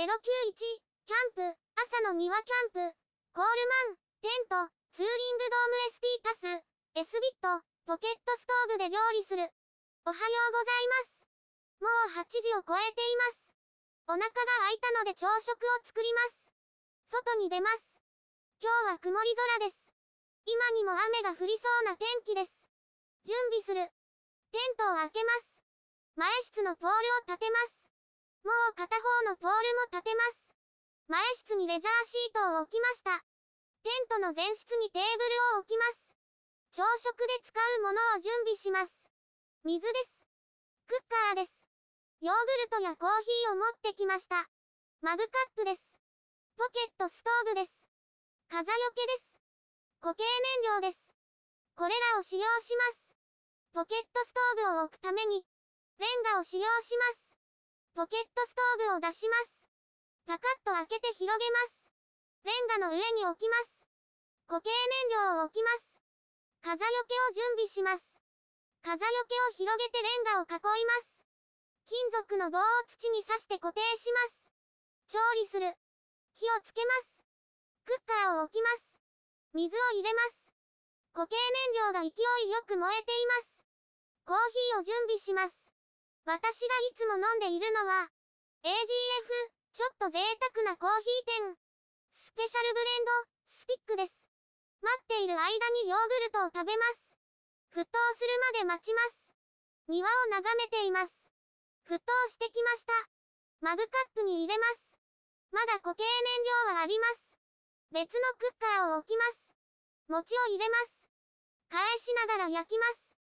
091キャンプ、朝の庭キャンプ、コールマン、テント、ツーリングドーム ST タス、S ビット、ポケットストーブで料理する。おはようございます。もう8時を超えています。お腹が空いたので朝食を作ります。外に出ます。今日は曇り空です。今にも雨が降りそうな天気です。準備する。テントを開けます。前室のポールを立てます。もう片方のポールも立てます。前室にレジャーシートを置きました。テントの前室にテーブルを置きます。朝食で使うものを準備します。水です。クッカーです。ヨーグルトやコーヒーを持ってきました。マグカップです。ポケットストーブです。風よけです。固形燃料です。これらを使用します。ポケットストーブを置くために、レンガを使用します。ポケットストーブを出します。パカッと開けて広げます。レンガの上に置きます。固形燃料を置きます。風よけを準備します。風よけを広げてレンガを囲います。金属の棒を土に刺して固定します。調理する。火をつけます。クッカーを置きます。水を入れます。固形燃料が勢いよく燃えています。コーヒーを準備します。私がいつも飲んでいるのは、AGF、ちょっと贅沢なコーヒー店。スペシャルブレンド、スティックです。待っている間にヨーグルトを食べます。沸騰するまで待ちます。庭を眺めています。沸騰してきました。マグカップに入れます。まだ固形燃料はあります。別のクッカーを置きます。餅を入れます。返しながら焼きます。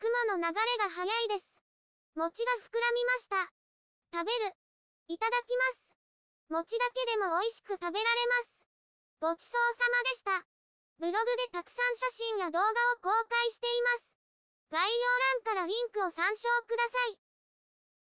雲の流れが速いです。餅が膨らみました。食べる。いただきます。餅だけでも美味しく食べられます。ごちそうさまでした。ブログでたくさん写真や動画を公開しています。概要欄からリンクを参照ください。